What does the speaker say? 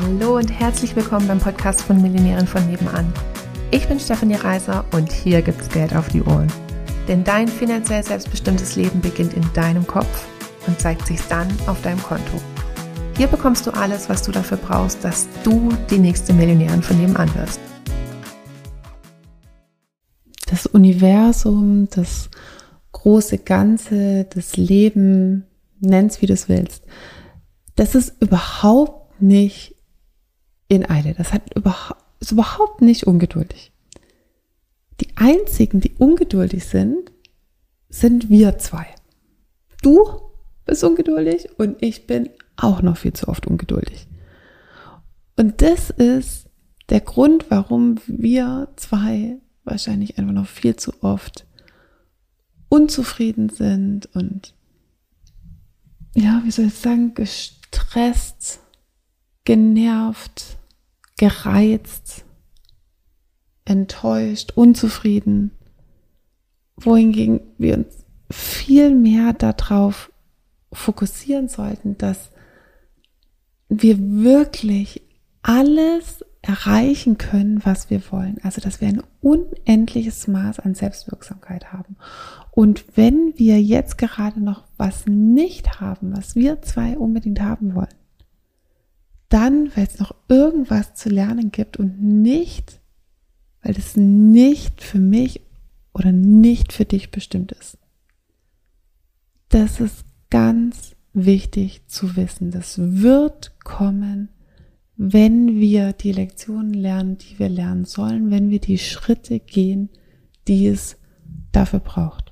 Hallo und herzlich willkommen beim Podcast von Millionären von nebenan. Ich bin Stefanie Reiser und hier gibt's Geld auf die Ohren. Denn dein finanziell selbstbestimmtes Leben beginnt in deinem Kopf und zeigt sich dann auf deinem Konto. Hier bekommst du alles, was du dafür brauchst, dass du die nächste Millionärin von nebenan wirst. Das Universum, das große Ganze, das Leben, nenn's wie du es willst, das ist überhaupt nicht in Eile. Das hat überhaupt, ist überhaupt nicht ungeduldig. Die einzigen, die ungeduldig sind, sind wir zwei. Du bist ungeduldig und ich bin auch noch viel zu oft ungeduldig. Und das ist der Grund, warum wir zwei wahrscheinlich einfach noch viel zu oft unzufrieden sind und ja, wie soll ich sagen, gestresst, genervt, gereizt, enttäuscht, unzufrieden, wohingegen wir uns viel mehr darauf fokussieren sollten, dass wir wirklich alles erreichen können, was wir wollen. Also, dass wir ein unendliches Maß an Selbstwirksamkeit haben. Und wenn wir jetzt gerade noch was nicht haben, was wir zwei unbedingt haben wollen, dann, weil es noch irgendwas zu lernen gibt und nicht, weil es nicht für mich oder nicht für dich bestimmt ist. Das ist ganz wichtig zu wissen. Das wird kommen, wenn wir die Lektionen lernen, die wir lernen sollen, wenn wir die Schritte gehen, die es dafür braucht.